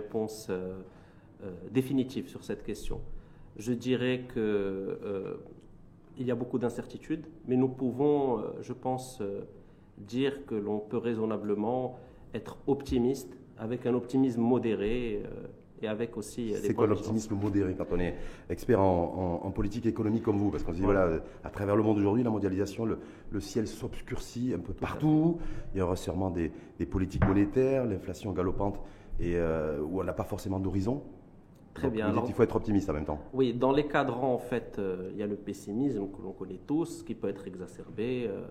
réponse définitive sur cette question. Je dirais que il y a beaucoup d'incertitudes, mais nous pouvons, je pense, dire que l'on peut raisonnablement être optimiste avec un optimisme modéré et avec aussi. C'est quoi l'optimisme modéré quand on est expert en, politique économique comme vous? Parce qu'on se dit, voilà, à travers le monde aujourd'hui, la mondialisation, le, ciel s'obscurcit un peu partout. Il y aura sûrement des, politiques monétaires, l'inflation galopante et euh, où on n'a pas forcément d'horizon. Très bien. il faut être optimiste en même temps. Oui, dans les cadrans, en fait, euh, il y a le pessimisme que l'on connaît tous, qui peut être exacerbé. Euh,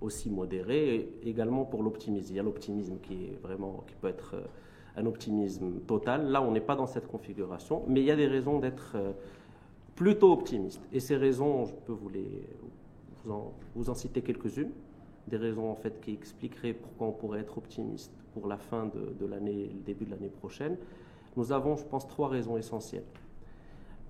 aussi modéré, également pour l'optimisme. Il y a l'optimisme qui est vraiment qui peut être un optimisme total. Là, on n'est pas dans cette configuration, mais il y a des raisons d'être plutôt optimiste. Et ces raisons, je peux vous, les, vous, en, citer quelques-unes, des raisons en fait qui expliqueraient pourquoi on pourrait être optimiste pour la fin de, l'année, le début de l'année prochaine. Nous avons, je pense, trois raisons essentielles.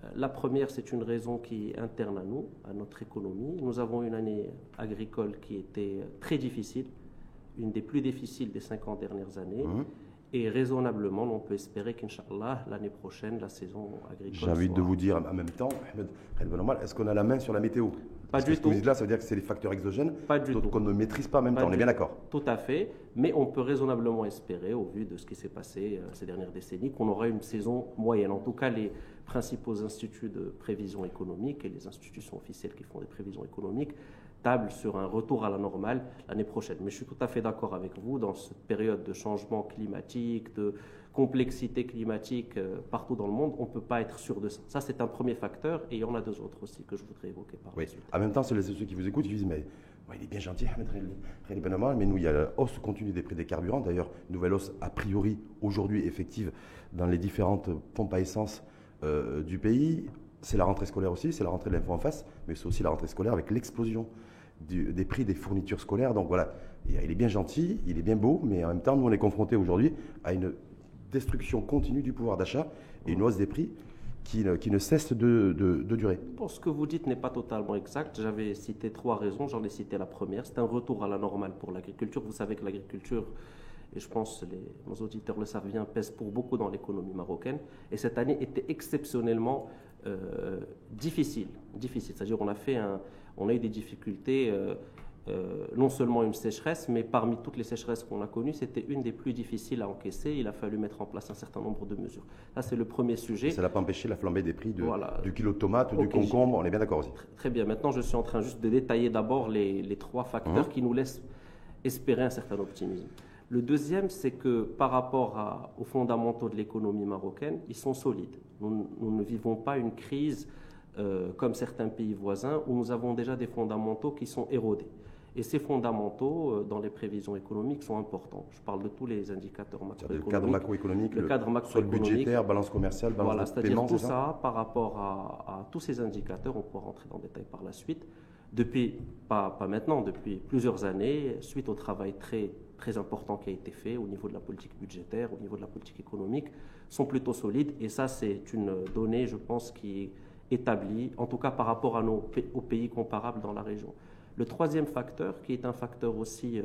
Euh, la première, c'est une raison qui est interne à nous, à notre économie. Nous avons une année agricole qui était très difficile, une des plus difficiles des 50 dernières années. Mmh. Et raisonnablement, on peut espérer qu'Inch'Allah, l'année prochaine, la saison agricole. J'ai envie de vous dire en même temps, est-ce qu'on a la main sur la météo? Pas du tout. Ce que là, ça veut dire que c'est les facteurs exogènes qu'on ne maîtrise pas en même temps. On est bien d'accord Tout à fait. Mais on peut raisonnablement espérer, au vu de ce qui s'est passé euh, ces dernières décennies, qu'on aura une saison moyenne. En tout cas, les principaux instituts de prévision économique et les institutions officielles qui font des prévisions économiques table sur un retour à la normale l'année prochaine. Mais je suis tout à fait d'accord avec vous, dans cette période de changement climatique, de complexité climatique euh, partout dans le monde, on ne peut pas être sûr de ça. Ça, c'est un premier facteur, et il y en a deux autres aussi que je voudrais évoquer par oui. En même temps, ceux qui vous écoutent, ils disent, mais il est bien gentil, mais nous, il y a la hausse continue des prix des carburants. D'ailleurs, nouvelle hausse a priori aujourd'hui effective dans les différentes pompes à essence euh, du pays. C'est la rentrée scolaire aussi, c'est la rentrée de l'info en face, mais c'est aussi la rentrée scolaire avec l'explosion des prix des fournitures scolaires. Donc voilà, il est bien gentil, il est bien beau, mais en même temps, nous, on est confrontés aujourd'hui à une destruction continue du pouvoir d'achat et une hausse des prix qui ne, qui ne cesse de, de, durer. Bon, ce que vous dites n'est pas totalement exact. J'avais cité trois raisons. J'en ai cité la première. C'est un retour à la normale pour l'agriculture. Vous savez que l'agriculture, et je pense que nos auditeurs le savent bien, pèse pour beaucoup dans l'économie marocaine. Et cette année était exceptionnellement euh, difficile. difficile. C'est-à-dire on a fait un, on a eu des difficultés, euh, euh, non seulement une sécheresse, mais parmi toutes les sécheresses qu'on a connues, c'était une des plus difficiles à encaisser. Il a fallu mettre en place un certain nombre de mesures. Là, c'est le premier sujet. Ça n'a pas empêché la flambée des prix du kilo de tomate ou du concombre, on est bien d'accord aussi. Très bien. Maintenant, je suis en train juste de détailler d'abord les, trois facteurs mhm. qui nous laissent espérer un certain optimisme. Le deuxième, c'est que par rapport aux fondamentaux de l'économie marocaine, ils sont solides. Nous, ne vivons pas une crise euh, comme certains pays voisins où nous avons déjà des fondamentaux qui sont érodés. Et ces fondamentaux, euh, dans les prévisions économiques, sont importants. Je parle de tous les indicateurs macroéconomiques. Le cadre macroéconomique, le cadre macroéconomique, budgétaire, balance commerciale, balance voilà, c'est-à-dire tout ça, par rapport à, à, tous ces indicateurs, on pourra rentrer dans le détail par la suite, depuis, pas, pas, maintenant, depuis plusieurs années, suite au travail très, très important qui a été fait au niveau de la politique budgétaire, au niveau de la politique économique, sont plutôt solides. Et ça, c'est une donnée, je pense, qui est établie, en tout cas par rapport à nos, aux pays comparables dans la région. Le troisième facteur, qui est un facteur aussi, euh,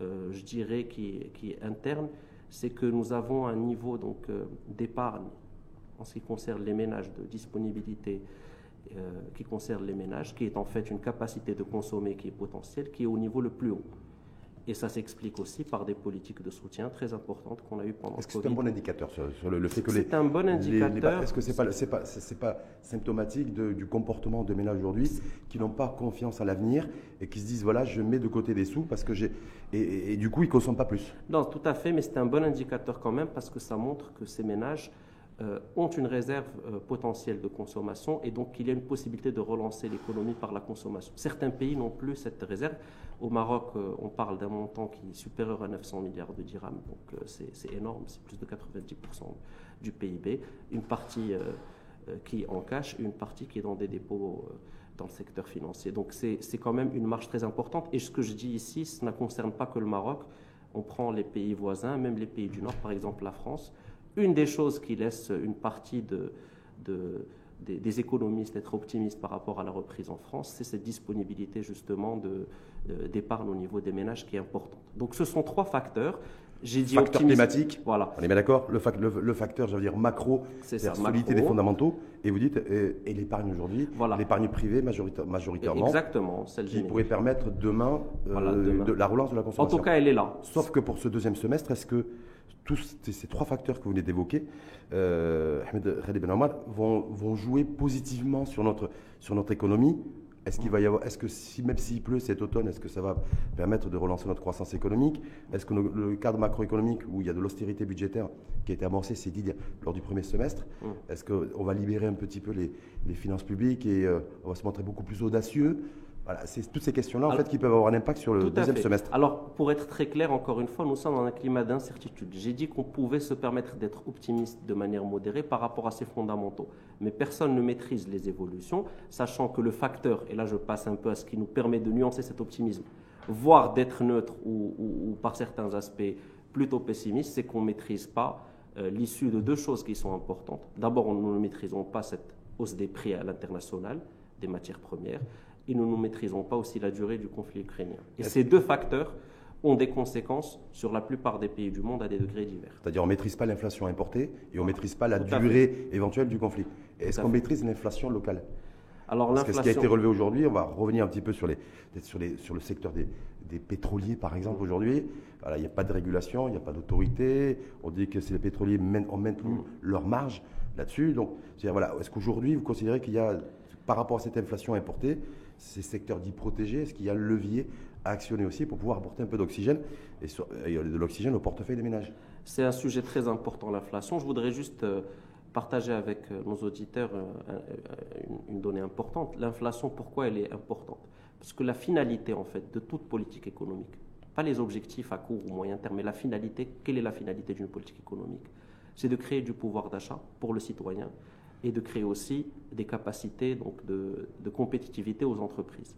euh, je dirais, qui, est interne, c'est que nous avons un niveau donc euh, d'épargne en ce qui concerne les ménages de disponibilité qui concerne les ménages, qui est en fait une capacité de consommer qui est potentielle, qui est au niveau le plus haut. Et ça s'explique aussi par des politiques de soutien très importantes qu'on a eues pendant Est-ce que c'est un bon indicateur sur, le, fait que les... C'est un bon indicateur. Est-ce que ce n'est pas, c'est pas, c'est pas symptomatique du comportement de ménages aujourd'hui qui n'ont pas confiance à l'avenir et qui se disent, voilà, je mets de côté des sous parce que j'ai... Et, et du coup, ils ne consomment pas plus? Non, tout à fait, mais c'est un bon indicateur quand même parce que ça montre que ces ménages euh, ont une réserve euh, potentielle de consommation et donc qu'il y a une possibilité de relancer l'économie par la consommation. Certains pays n'ont plus cette réserve. Au Maroc, euh, on parle d'un montant qui est supérieur à 900 milliards de dirhams, donc c'est énorme, c'est plus de 90% du PIB. Une partie qui est en cash une partie qui est dans des dépôts dans le secteur financier. Donc c'est quand même une marge très importante. Et ce que je dis ici, ça ne concerne pas que le Maroc. On prend les pays voisins, même les pays du Nord, par exemple la France. Une des choses qui laisse une partie de, des, économistes être optimistes par rapport à la reprise en France, c'est cette disponibilité justement d'épargne au niveau des ménages qui est importante. Donc ce sont trois facteurs. J'ai dit facteur climatique. Voilà. On est bien d'accord le, fac- le- le facteur, je veux dire, macro, C'est la solidité des fondamentaux. Et vous dites, et, et l'épargne aujourd'hui, Voilà. l'épargne privée majorita- majoritairement, Exactement, celle qui générique. pourrait permettre demain, euh, Voilà, demain. de la relance de la En consommation. tout cas, elle est là. Sauf que pour ce deuxième semestre, est-ce que tous ces, ces trois facteurs que vous venez d'évoquer, euh, Ahmed Khalid Ben Omar, vont, vont jouer positivement sur notre, sur notre économie Est-ce qu'il va y avoir, est-ce que si, même s'il pleut cet automne, est-ce que ça va permettre de relancer notre croissance économique? Est-ce que le cadre macroéconomique où il y a de l'austérité budgétaire qui a été amorcée, c'est dit lors du premier semestre, Mm. est-ce qu'on va libérer un petit peu les, les finances publiques et euh, on va se montrer beaucoup plus audacieux? Voilà, c'est toutes ces questions-là en fait qui peuvent avoir un impact sur le deuxième fait. semestre. Alors, pour être très clair, encore une fois, nous sommes dans un climat d'incertitude. J'ai dit qu'on pouvait se permettre d'être optimiste de manière modérée par rapport à ces fondamentaux. Mais personne ne maîtrise les évolutions, sachant que le facteur, et là je passe un peu à ce qui nous permet de nuancer cet optimisme, voire d'être neutre ou, ou- ou par certains aspects plutôt pessimiste, c'est qu'on ne maîtrise pas euh, l'issue de deux choses qui sont importantes. D'abord, nous ne maîtrisons pas cette hausse des prix à l'international des matières premières et nous ne maîtrisons pas aussi la durée du conflit ukrainien. Et ces deux facteurs ont des conséquences sur la plupart des pays du monde à des degrés divers. C'est-à-dire on ne maîtrise pas l'inflation importée et on ne maîtrise pas la Tout durée éventuelle du conflit. Est-ce qu'on maîtrise l'inflation locale? Alors Parce que ce qui a été relevé aujourd'hui, on va revenir un petit peu sur, les, sur, les, sur le secteur des, des pétroliers, par exemple, aujourd'hui. Voilà, il n'y a pas de régulation, il n'y a pas d'autorité. On dit que les pétroliers main- ont maintenu leur marge là-dessus. Donc, c'est-à-dire, voilà, est-ce qu'aujourd'hui, vous considérez qu'il y a, par rapport à cette inflation importée, ces secteurs dits protégés, est-ce qu'il y a le levier à actionner aussi pour pouvoir apporter un peu d'oxygène et, et de l'oxygène au portefeuille des ménages? C'est un sujet très important, l'inflation. Je voudrais juste euh, partager avec euh, nos auditeurs euh, un- euh, une, une donnée importante. L'inflation, pourquoi elle est importante? Parce que la finalité, en fait, de toute politique économique, pas les objectifs à court ou moyen terme, mais la finalité, quelle est la finalité d'une politique économique? C'est de créer du pouvoir d'achat pour le citoyen et de créer aussi des capacités donc, de, compétitivité aux entreprises.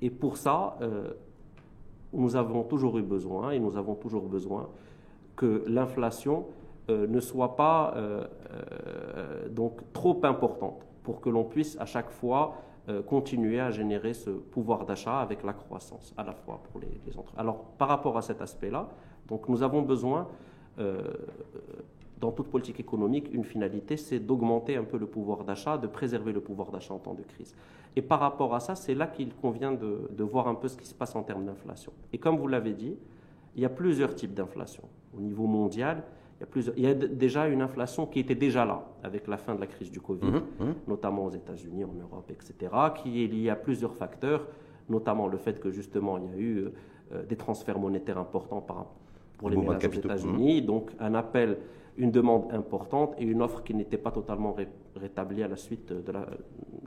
Et pour ça, euh, nous avons toujours eu besoin, et nous avons toujours besoin, que l'inflation euh, ne soit pas euh, donc trop importante pour que l'on puisse à chaque fois continuer à générer ce pouvoir d'achat avec la croissance, à la fois pour les, les entreprises. Alors, par rapport à cet aspect-là, donc nous avons besoin, dans toute politique économique, une finalité, c'est d'augmenter un peu le pouvoir d'achat, de préserver le pouvoir d'achat en temps de crise. Et par rapport à ça, c'est là qu'il convient de, de voir un peu ce qui se passe en termes d'inflation. Et comme vous l'avez dit, il y a plusieurs types d'inflation. Au niveau mondial, il y a, plusieurs, il y a d- déjà une inflation qui était déjà là avec la fin de la crise du Covid, Mhm. notamment aux États-Unis, en Europe, etc., qui est liée à plusieurs facteurs, notamment le fait que justement il y a eu euh, des transferts monétaires importants par, pour les ménages aux. États-Unis, donc un appel, une demande importante et une offre qui n'était pas totalement ré- rétablie à la suite de la,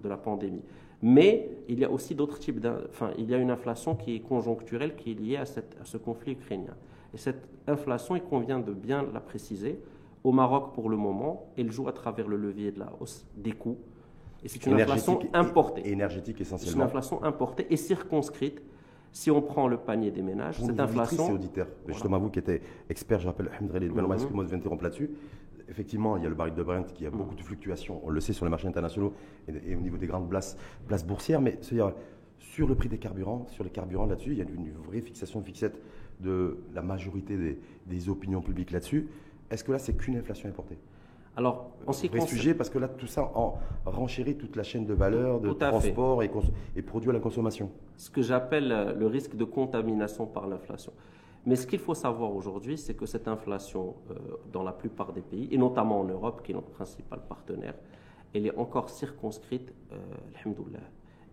de la pandémie. Mais il y a aussi d'autres types d'in- enfin, il y a une inflation qui est conjoncturelle, qui est liée à, cette- à ce conflit ukrainien. Et cette inflation, il convient de bien la préciser. Au Maroc, pour le moment, elle joue à travers le levier de la hausse des coûts. Et c'est une inflation importée. Énergétique C'est une essentiellement. inflation importée et circonscrite. Si on prend le panier des ménages, cette inflation. et auditeurs, justement vous qui êtes expert, je rappelle, Ahmed Rally, Mhm. excusez-moi de vous interrompre là-dessus. Effectivement, il y a le baril de Brent qui a beaucoup de fluctuations, on le sait sur les marchés internationaux et, et au niveau des grandes places, places boursières, mais c'est-à-dire sur le prix des carburants, sur les carburants là-dessus, il y a une vraie fixation fixette de la majorité des, des opinions publiques là-dessus. Est-ce que là, c'est qu'une inflation importée? Alors, en ce qui Vrai concerne- sujet, parce que là, tout ça en renchérit toute la chaîne de valeur, de transport et, et produits à la consommation. ce que j'appelle euh, le risque de contamination par l'inflation. Mais ce qu'il faut savoir aujourd'hui, c'est que cette inflation, euh, dans la plupart des pays, et notamment en Europe, qui est notre principal partenaire, elle est encore circonscrite, euh.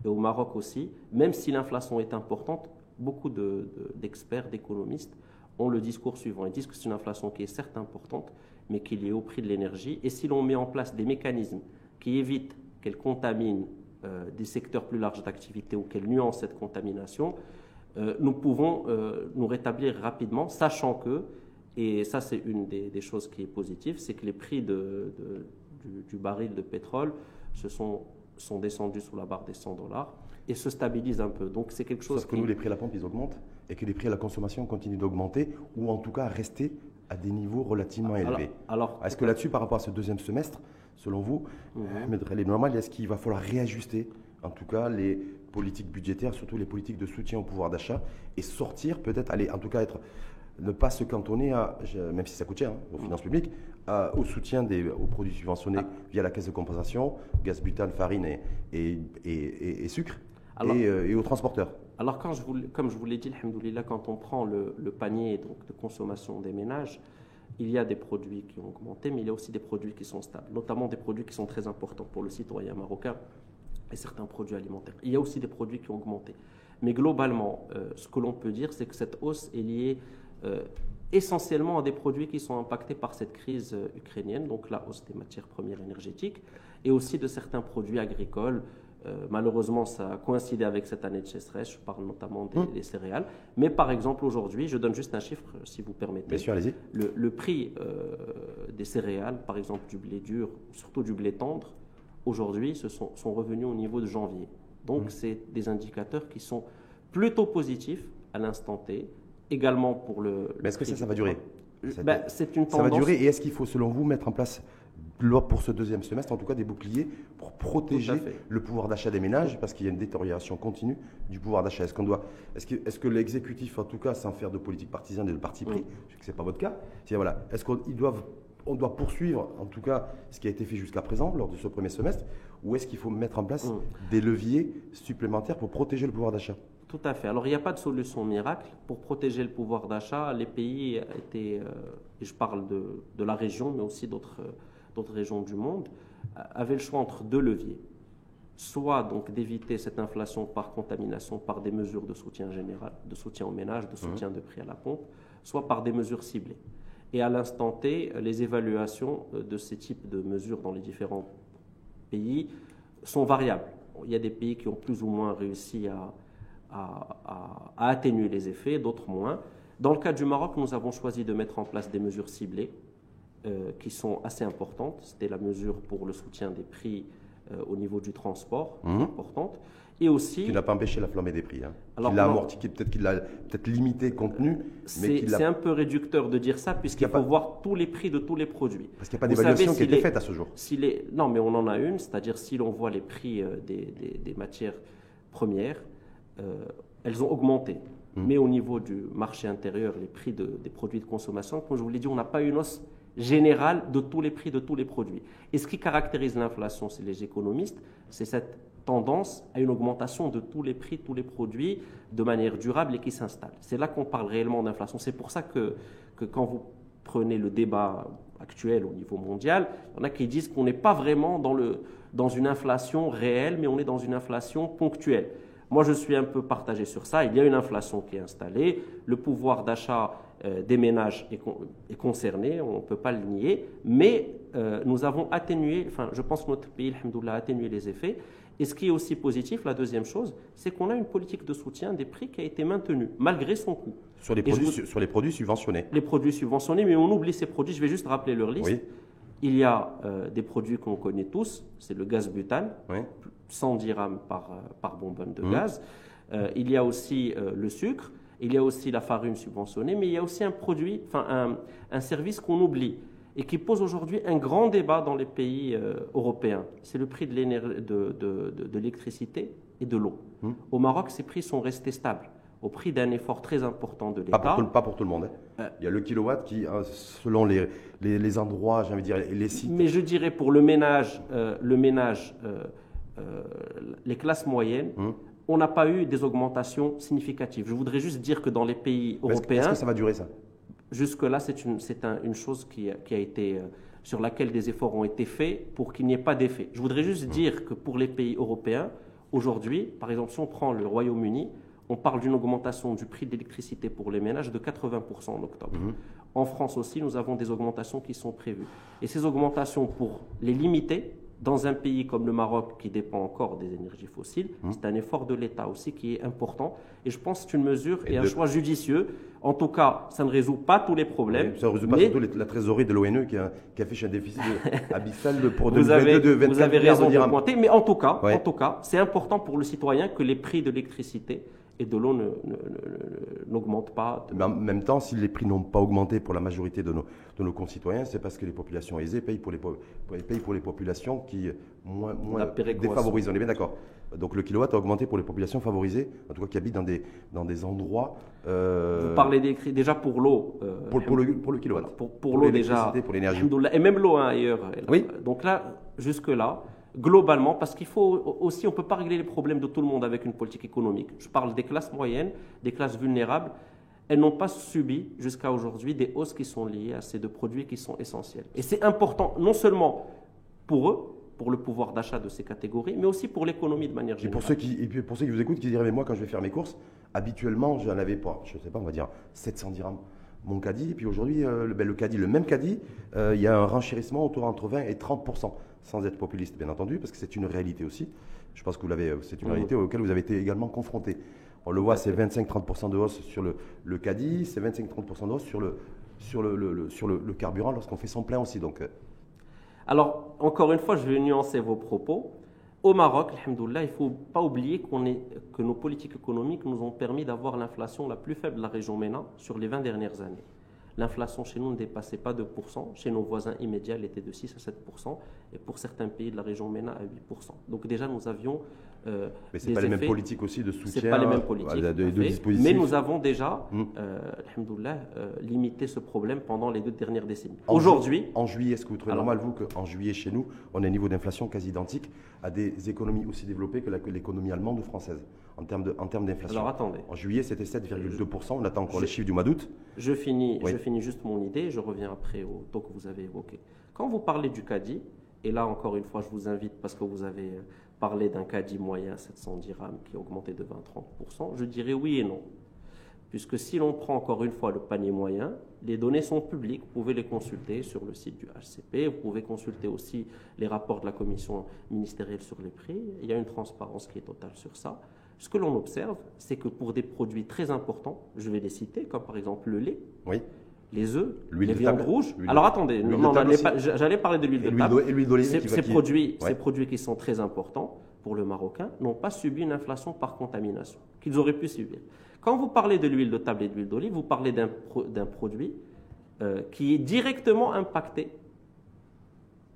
Et au Maroc aussi, même si l'inflation est importante, beaucoup de- de- d'experts, d'économistes ont le discours suivant. Ils disent que c'est une inflation qui est certes importante, mais qui est liée au prix de l'énergie. Et si l'on met en place des mécanismes qui évitent qu'elle contamine euh, des secteurs plus larges d'activité ou qu'elle nuance cette contamination, euh, nous pouvons euh, nous rétablir rapidement, sachant que, et ça c'est une des, des choses qui est positive, c'est que les prix de- de- du, du baril de pétrole se sont, sont descendus sous la barre des 100 dollars et se stabilisent un peu. Donc c'est quelque chose Sauf que qui... nous, les prix à la pompe, ils augmentent et que les prix à la consommation continuent d'augmenter ou en tout cas rester à des niveaux relativement alors, élevés. alors, Est-ce que là-dessus, par rapport à ce deuxième semestre, selon vous. Ahmed Rally normal, est-ce qu'il va falloir réajuster en tout cas les politiques budgétaires, surtout les politiques de soutien au pouvoir d'achat et sortir peut-être, aller en tout cas être ne pas se cantonner, à, même si ça coûte cher hein, aux finances publiques, au soutien des, aux produits subventionnés ah. via la caisse de compensation, gaz butane, farine et, et, sucre, euh, et, aux transporteurs. Alors, comme je vous l'ai dit, quand on prend le, panier de consommation des ménages, il y a des produits qui ont augmenté, mais il y a aussi des produits qui sont stables, notamment des produits qui sont très importants pour le citoyen marocain et certains produits alimentaires. Il y a aussi des produits qui ont augmenté. Mais globalement, euh, ce que l'on peut dire, c'est que cette hausse est liée euh, essentiellement à des produits qui sont impactés par cette crise euh, ukrainienne, donc la hausse des matières premières énergétiques, et aussi de certains produits agricoles. Malheureusement, ça a coïncidé avec cette année de sécheresse, je parle notamment des, hum. céréales. Mais par exemple, aujourd'hui, je donne juste un chiffre, si vous permettez. Bien sûr, allez-y. Le, prix des céréales, par exemple du blé dur, surtout du blé tendre, aujourd'hui, sont, sont, revenus au niveau de janvier. Donc, hum. c'est des indicateurs qui sont plutôt positifs à l'instant T également pour le. Mais est-ce que ça, ça va durer ben, C'est une tendance. Ça va durer et est-ce qu'il faut, selon vous, mettre en place pour ce deuxième semestre, en tout cas des boucliers pour protéger le pouvoir d'achat des ménages, parce qu'il y a une détérioration continue du pouvoir d'achat. Est-ce qu'on doit, est-ce que, est-ce que l'exécutif, en tout cas, sans faire de politique partisane et de parti pris, je sais que c'est pas votre cas, c'est voilà, est-ce qu'on doivent, on doit poursuivre, en tout cas, ce qui a été fait jusqu'à présent lors de ce premier semestre, ou est-ce qu'il faut mettre en place des leviers supplémentaires pour protéger le pouvoir d'achat? Tout à fait. Alors, il n'y a pas de solution miracle. Pour protéger le pouvoir d'achat, les pays étaient, euh, et je parle de, de, la région, mais aussi d'autres d'autres régions du monde, avaient le choix entre deux leviers. Soit donc d'éviter cette inflation par contamination par des mesures de soutien général, de soutien aux ménages, de soutien mmh. de prix à la pompe, soit par des mesures ciblées. Et à l'instant T, les évaluations euh, de ces types de mesures dans les différents pays sont variables. Il y a des pays qui ont plus ou moins réussi à, à, atténuer les effets, d'autres moins. Dans le cas du Maroc, nous avons choisi de mettre en place des mesures ciblées euh, qui sont assez importantes. C'était la mesure pour le soutien des prix euh, au niveau du transport, mmh. importante. Et aussi, qui n'a pas empêché la flambée des prix. Hein. Alors, l'a amorti, peut-être qu'il l'a peut-être limité contenu. C'est un peu réducteur de dire ça, puisqu'il faut voir tous les prix de tous les produits. Parce qu'il n'y a pas d'évaluation qui a été faite à ce jour. non, mais on en a une, c'est-à-dire si l'on voit les prix euh, des, des, matières premières, euh, elles ont augmenté. Mmh. Mais au niveau du marché intérieur, les prix des produits de consommation, comme je vous l'ai dit, on n'a pas une hausse générale de tous les prix de tous les produits. Et ce qui caractérise l'inflation, c'est les économistes, c'est cette tendance à une augmentation de tous les prix, tous les produits de manière durable et qui s'installe. C'est là qu'on parle réellement d'inflation. C'est pour ça que, quand vous prenez le débat actuel au niveau mondial, il y en a qui disent qu'on n'est pas vraiment dans, dans une inflation réelle, mais on est dans une inflation ponctuelle. Moi, je suis un peu partagé sur ça. Il y a une inflation qui est installée. Le pouvoir d'achat euh, des ménages est, concerné, on ne peut pas le nier. Mais euh, nous avons atténué, enfin, je pense que notre pays, a atténué les effets. Et ce qui est aussi positif, la deuxième chose, c'est qu'on a une politique de soutien des prix qui a été maintenue, malgré son coût. Sur les, produits, sur les produits subventionnés Les produits subventionnés, mais on oublie ces produits. Je vais juste rappeler leur liste. Il y a euh, des produits qu'on connaît tous, c'est le gaz butane, 100 dirhams par, par bonbonne de mmh. gaz. Euh, il y a aussi le sucre, il y a aussi la farine subventionnée, mais il y a aussi un produit, enfin un, un service qu'on oublie et qui pose aujourd'hui un grand débat dans les pays européens. C'est le prix de l'électricité de, de, et de l'eau. Mmh. Au Maroc, ces prix sont restés stables au prix d'un effort très important de l'État. Pas, pour tout le monde. Hein. Euh, il y a le kilowatt qui, hein, selon les, les, endroits, j'ai envie de dire, les sites. Mais je dirais pour le ménage, euh, le ménage euh, les classes moyennes, hum. On n'a pas eu des augmentations significatives. Je voudrais juste dire que dans les pays européens. Est-ce que ça va durer ça? Jusque-là, c'est une, une chose qui, qui a été sur laquelle des efforts ont été faits pour qu'il n'y ait pas d'effet. Je voudrais juste hum. dire que pour les pays européens, aujourd'hui, par exemple, si on prend le Royaume-Uni, on parle d'une augmentation du prix de l'électricité pour les ménages de 80% en octobre. Mhm. En France aussi, nous avons des augmentations qui sont prévues. Et ces augmentations, pour les limiter, dans un pays comme le Maroc qui dépend encore des énergies fossiles, mhm. c'est un effort de l'État aussi qui est important. Et je pense que c'est une mesure et, un choix judicieux. En tout cas, ça ne résout pas tous les problèmes. ça ne résout pas surtout la trésorerie de l'ONE qui, qui, affiche un déficit abyssal pour vous avez, de Vous avez raison de pointer, mais en tout cas, en tout cas, c'est important pour le citoyen que les prix de l'électricité et de l'eau n'augmente pas. Mais en même temps, si les prix n'ont pas augmenté pour la majorité de nos, de nos concitoyens, c'est parce que les populations aisées payent pour les, payent pour les populations qui moins, moins défavorisées. On est bien d'accord. Donc le kilowatt a augmenté pour les populations favorisées, en tout cas qui habitent dans des, dans des endroits. Euh, Vous parlez des déjà pour l'eau. Euh, pour, pour, le, pour le kilowatt. Pour, pour, l'eau déjà. Pour l'énergie. Et même l'eau hein, ailleurs. Oui. Donc là, jusque-là, globalement, parce qu'il faut aussi, on ne peut pas régler les problèmes de tout le monde avec une politique économique. Je parle des classes moyennes, des classes vulnérables. Elles n'ont pas subi jusqu'à aujourd'hui des hausses qui sont liées à ces deux produits qui sont essentiels. Et c'est important, non seulement pour eux, pour le pouvoir d'achat de ces catégories, mais aussi pour l'économie de manière générale. Et pour ceux qui, et pour ceux qui vous écoutent, qui diraient, mais moi, quand je vais faire mes courses, habituellement, je n'en avais pas, je ne sais pas, on va dire 700 dirhams mon caddie. Et puis aujourd'hui, euh, le, ben, le, caddie, le même caddie, euh, il y a un renchérissement autour entre 20 et 30 sans être populiste, bien entendu, parce que c'est une réalité aussi. Je pense que vous l'avez, euh, c'est une mmh. réalité auquel vous avez été également confronté. On le voit, c'est 25-30% de hausse sur le, le caddie, c'est 25-30% de hausse sur le, sur le, sur le, carburant lorsqu'on fait son plein aussi. Donc, Alors, encore une fois, je vais nuancer vos propos. Au Maroc, il ne faut pas oublier que nos politiques économiques nous ont permis d'avoir l'inflation la plus faible de la région MENA sur les 20 dernières années. L'inflation chez nous ne dépassait pas 2%, chez nos voisins immédiats, elle était de 6 à 7%, et pour certains pays de la région MENA à 8%. Donc déjà, nous avions euh, mais ce n'est pas les mêmes politiques aussi de soutien. Pas les mêmes politiques. de, mais nous avons déjà, euh, euh, limité ce problème pendant les deux dernières décennies. Aujourd'hui. En juillet, est-ce que vous trouvez normal, vous, qu'en juillet, chez nous, on a un niveau d'inflation quasi identique à des économies aussi développées que l'économie allemande ou française en termes d'inflation? Alors attendez. En juillet, c'était 7,2%. On attend encore les chiffres du mois d'août. Je finis, je finis juste mon idée. Je reviens après au taux que vous avez évoqué. Quand vous parlez du CADI, et là encore une fois, je vous invite parce que vous avez parler d'un caddie moyen 700 dirhams qui a augmenté de 20-30%, je dirais oui et non. Puisque si l'on prend encore une fois le panier moyen, les données sont publiques, vous pouvez les consulter sur le site du HCP, vous pouvez consulter aussi les rapports de la commission ministérielle sur les prix, il y a une transparence qui est totale sur ça. Ce que l'on observe, c'est que pour des produits très importants, je vais les citer, comme par exemple le lait, oui les œufs, les viandes rouges. Alors attendez, j'allais parler de l'huile de table. Et l'huile d'olive. Ces, produits, ces produits qui sont très importants pour le Marocain n'ont pas subi une inflation par contamination qu'ils auraient pu subir. Quand vous parlez de l'huile de table et de l'huile d'olive, vous parlez d'un produit euh, qui est directement impacté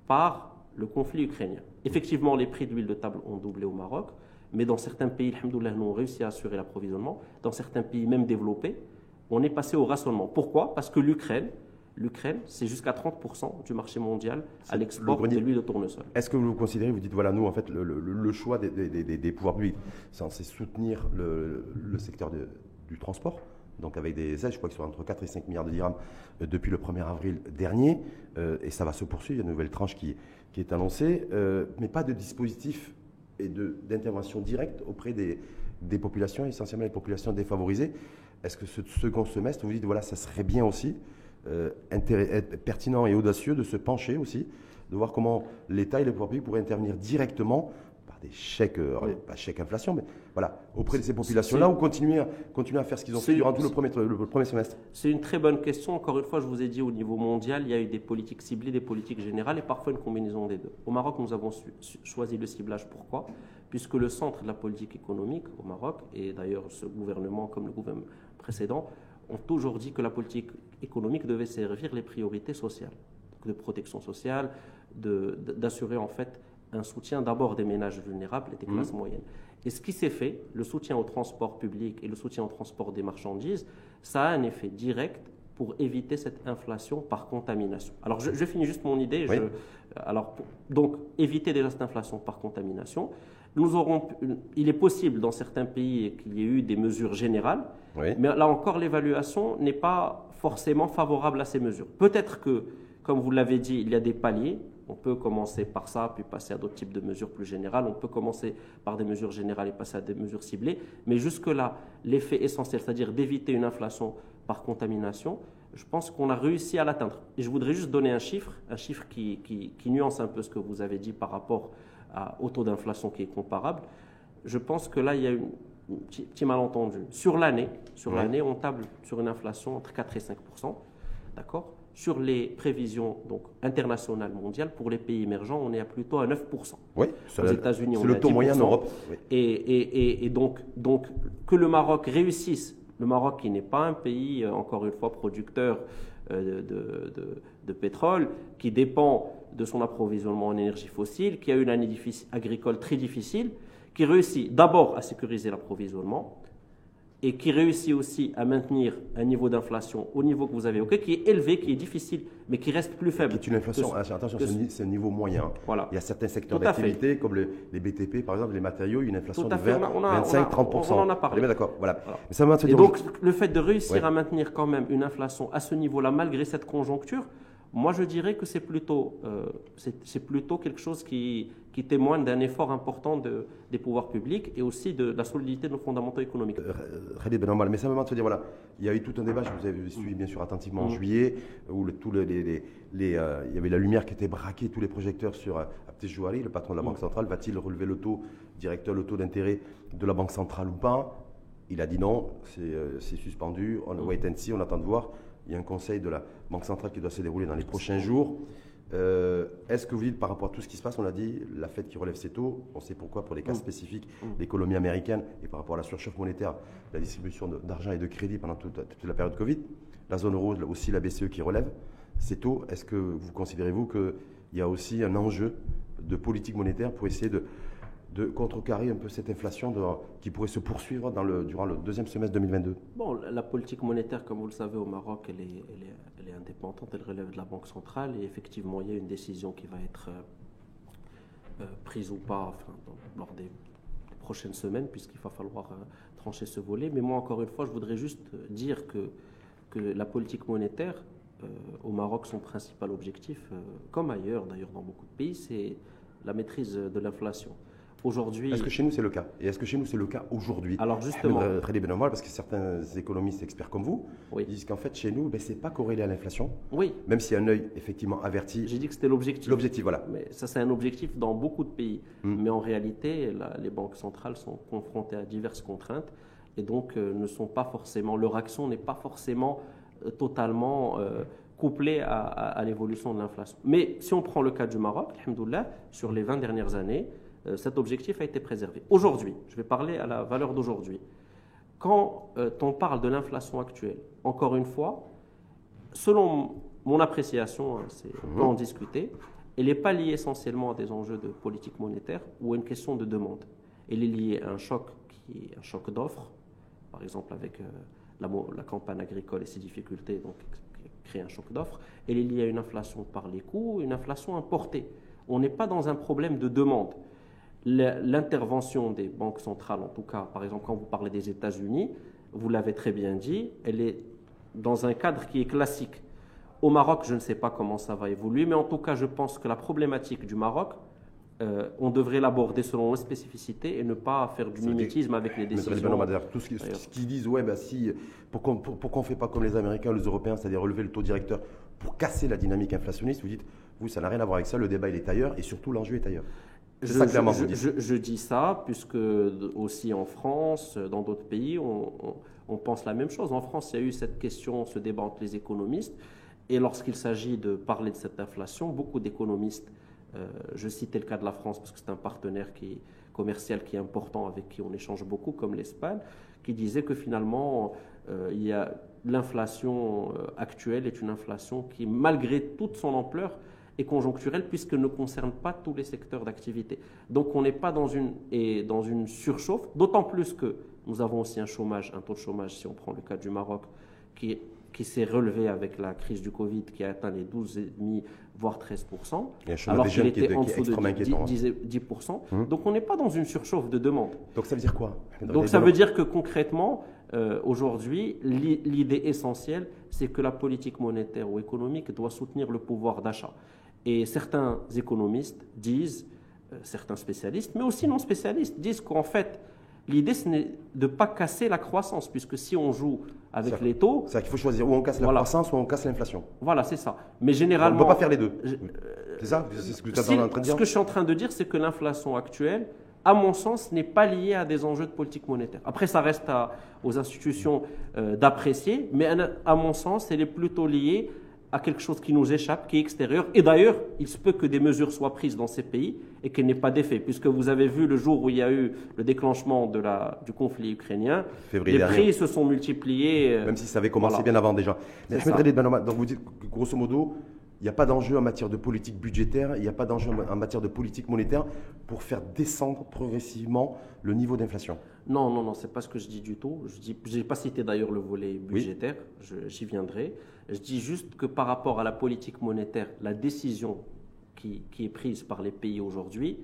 par le conflit ukrainien. Effectivement, les prix de l'huile de table ont doublé au Maroc, mais dans certains pays, nous avons réussi à assurer l'approvisionnement. Dans certains pays, même développés, on est passé au rationnement. Pourquoi? Parce que l'Ukraine, l'Ukraine, c'est jusqu'à 30% du marché mondial à l'export de l'huile de tournesol. Est-ce que vous considérez, vous dites, voilà, nous, en fait, le, choix des, pouvoirs publics, c'est soutenir le, secteur du transport donc avec des aides, je crois qu'ils sont entre 4 et 5 milliards de dirhams euh, depuis le 1er avril dernier, euh, et ça va se poursuivre, il y a une nouvelle tranche qui, qui est annoncée, euh, mais pas de dispositif et d'intervention directe auprès des, des populations, essentiellement les populations défavorisées. Est-ce que ce second semestre, vous dites, voilà, ça serait bien aussi, euh, pertinent et audacieux de se pencher aussi, de voir comment l'État et les pouvoirs publics pourraient intervenir directement par des chèques, euh, pas chèques inflation, mais voilà, auprès de ces populations-là, ou continuer à, continuer à faire ce qu'ils ont fait durant tout le premier, le premier semestre? C'est une très bonne question. Encore une fois, je vous ai dit, au niveau mondial, il y a eu des politiques ciblées, des politiques générales, et parfois une combinaison des deux. Au Maroc, nous avons choisi le ciblage. Pourquoi? Puisque le centre de la politique économique au Maroc, et d'ailleurs ce gouvernement comme le gouvernement précédents ont toujours dit que la politique économique devait servir les priorités sociales, de protection sociale, d'assurer en fait un soutien d'abord des ménages vulnérables et des classes mmh. moyennes. Et ce qui s'est fait, le soutien au transport public et le soutien au transport des marchandises, ça a un effet direct pour éviter cette inflation par contamination. Alors je, finis juste mon idée. alors, donc, éviter déjà cette inflation par contamination. Nous aurons, il est possible dans certains pays qu'il y ait eu des mesures générales, mais là encore, l'évaluation n'est pas forcément favorable à ces mesures. Peut-être que, comme vous l'avez dit, il y a des paliers. On peut commencer par ça, puis passer à d'autres types de mesures plus générales. On peut commencer par des mesures générales et passer à des mesures ciblées. Mais jusque-là, l'effet essentiel, c'est-à-dire d'éviter une inflation par contamination, je pense qu'on a réussi à l'atteindre. Et je voudrais juste donner un chiffre, un chiffre qui, qui nuance un peu ce que vous avez dit par rapport au taux d'inflation qui est comparable, je pense que là, il y a un petit, malentendu. Sur l'année, sur l'année, on table sur une inflation entre 4 et 5 d'accord? Sur les prévisions donc, internationales mondiales, pour les pays émergents, on est à plutôt à 9%. Oui, aux États-Unis, c'est le taux moyen en Europe. Et, et, et, donc, donc, que le Maroc réussisse, le Maroc qui n'est pas un pays, euh, encore une fois, producteur euh, de, de, de, pétrole, qui dépend de son approvisionnement en énergie fossile, qui a une année agricole très difficile, qui réussit d'abord à sécuriser l'approvisionnement, et qui réussit aussi à maintenir un niveau d'inflation au niveau que vous avez qui est élevé, qui est difficile, mais qui reste plus faible. C'est une inflation, attention, c'est un niveau moyen. Voilà. Il y a certains secteurs d'activité, comme les, BTP, par exemple, les matériaux, une inflation de 25-30%. On, en a parlé. d'accord, voilà. Et donc, le fait de réussir à maintenir quand même une inflation à ce niveau-là, malgré cette conjoncture, moi, je dirais que c'est plutôt, euh, c'est plutôt quelque chose qui, qui témoigne d'un effort important de, des pouvoirs publics et aussi de, la solidité de nos fondamentaux économiques. Euh, Khalid Ben mais simplement de se dire, voilà, il y a eu tout un débat, je vous avez suivi bien sûr attentivement en mm. juillet, où le, tout les, les, les euh, il y avait la lumière qui était braquée, tous les projecteurs sur Abdel Jouari, le patron de la Banque mm. centrale, va-t-il relever le taux, directeur, le taux d'intérêt de la Banque centrale ou pas? Il a dit non, c'est suspendu, on mm. wait and see, on attend de voir. Il y a un conseil de la Banque centrale qui doit se dérouler dans les prochains jours. Euh, est-ce que vous dites par rapport à tout ce qui se passe, on a dit, la Fed qui relève ses taux, on sait pourquoi pour les cas mm. spécifiques, mm. l'économie américaine et par rapport à la surchauffe monétaire, la distribution d'argent et de crédit pendant toute, la période Covid, la zone euro, aussi la BCE qui relève ces taux, est-ce que vous considérez-vous qu'il y a aussi un enjeu de politique monétaire pour essayer de, de contrecarrer un peu cette inflation qui pourrait se poursuivre durant le deuxième semestre 2022 Bon, la politique monétaire, comme vous le savez, au Maroc, elle est, indépendante, elle relève de la Banque centrale et effectivement, il y a une décision qui va être euh, euh, prise ou pas lors des prochaines semaines, puisqu'il va falloir euh, trancher ce volet. Mais moi, encore une fois, je voudrais juste dire que la politique monétaire, au Maroc, son principal objectif, comme ailleurs d'ailleurs dans beaucoup de pays, c'est la maîtrise de l'inflation. Aujourd'hui. Est-ce que chez nous c'est le cas? Et est-ce que chez nous c'est le cas aujourd'hui? Alors justement. Très bien, parce que certains économistes experts comme vous disent qu'en fait chez nous, ben, ce n'est pas corrélé à l'inflation. Oui. Même a un œil effectivement averti. J'ai dit que c'était l'objectif. L'objectif, voilà. Mais ça c'est un objectif dans beaucoup de pays. Hmm. Mais en réalité, les banques centrales sont confrontées à diverses contraintes et donc euh, ne sont pas forcément. Leur action n'est pas forcément euh, totalement. Euh, couplée à, à l'évolution de l'inflation. Mais si on prend le cas du Maroc, sur les 20 dernières années, cet objectif a été préservé. Aujourd'hui, je vais parler à la valeur d'aujourd'hui. Quand euh, on parle de l'inflation actuelle, encore une fois, selon mon appréciation, hein, on peut en discuter, elle n'est pas liée essentiellement à des enjeux de politique monétaire ou à une question de demande. Elle est liée à un choc qui est un choc d'offres, par exemple avec euh, la, la, campagne agricole et ses difficultés, donc qui crée un choc d'offres. Elle est liée à une inflation par les coûts, une inflation importée. On n'est pas dans un problème de demande l'intervention des banques centrales, en tout cas, par exemple, quand vous parlez des États-Unis, vous l'avez très bien dit, elle est dans un cadre qui est classique. Au Maroc, je ne sais pas comment ça va évoluer, mais en tout cas, je pense que la problématique du Maroc, euh, on devrait l'aborder selon les spécificités et ne pas faire du mimétisme avec les décisions. tout ce qu'ils disent, ouais, bah, si, pourquoi on ne fait pas comme les Américains ou les Européens, c'est-à-dire relever le taux directeur pour casser la dynamique inflationniste Vous dites, vous, ça n'a rien à voir avec ça, le débat il est ailleurs et surtout l'enjeu est ailleurs. Je, dis ça puisque aussi en France, dans d'autres pays, on, pense la même chose. En France, il y a eu cette question, ce débat entre les économistes. Et lorsqu'il s'agit de parler de cette inflation, beaucoup d'économistes, euh, je citais le cas de la France parce que c'est un partenaire qui, commercial qui est important, avec qui on échange beaucoup, comme l'Espagne, qui disait que finalement, euh, il y a l'inflation euh, actuelle est une inflation qui, malgré toute son ampleur, et conjoncturelle puisqu'elle ne concerne pas tous les secteurs d'activité. Donc on n'est pas dans une, et dans une surchauffe, d'autant plus que nous avons aussi un chômage, un taux de chômage, si on prend le cas du Maroc, qui, qui s'est relevé avec la crise du Covid, qui a atteint les 12,5 voire 13%, alors qu'il était en dessous de 10%. Hein hum. Donc on n'est pas dans une surchauffe de demande. Donc ça veut dire quoi? Donc ça veut dire que concrètement, euh, aujourd'hui, l'idée essentielle, c'est que la politique monétaire ou économique doit soutenir le pouvoir d'achat. Et certains économistes disent, euh, certains spécialistes, mais aussi non spécialistes, disent qu'en fait, l'idée, ce n'est de ne pas casser la croissance, puisque si on joue avec les taux... C'est qu'il faut choisir, ou on casse la croissance, ou on casse l'inflation. Voilà, c'est ça. Mais généralement... On ne peut pas faire les deux. c'est ça? C'est ce que tu es en train de dire? Ce que je suis en train de dire, c'est que l'inflation actuelle, à mon sens, n'est pas liée à des enjeux de politique monétaire. Après, ça reste aux institutions euh, d'apprécier, mais à mon sens, elle est plutôt liée à quelque chose qui nous échappe, qui est extérieur. Et d'ailleurs, il se peut que des mesures soient prises dans ces pays et qu'elles n'aient pas d'effet, puisque vous avez vu le jour où il y a eu le déclenchement de la, du conflit ukrainien, les prix se sont multipliés. Euh, Même si ça avait commencé bien avant déjà. Mais donc vous dites que grosso modo, il n'y a pas d'enjeu en matière de politique budgétaire, il n'y a pas d'enjeu en matière de politique monétaire pour faire descendre progressivement le niveau d'inflation. Non, non, non, c'est pas ce que je dis du tout. Je n'ai pas cité d'ailleurs le volet budgétaire, j'y viendrai. Je dis juste que par rapport à la politique monétaire, la décision qui, qui est prise par les pays aujourd'hui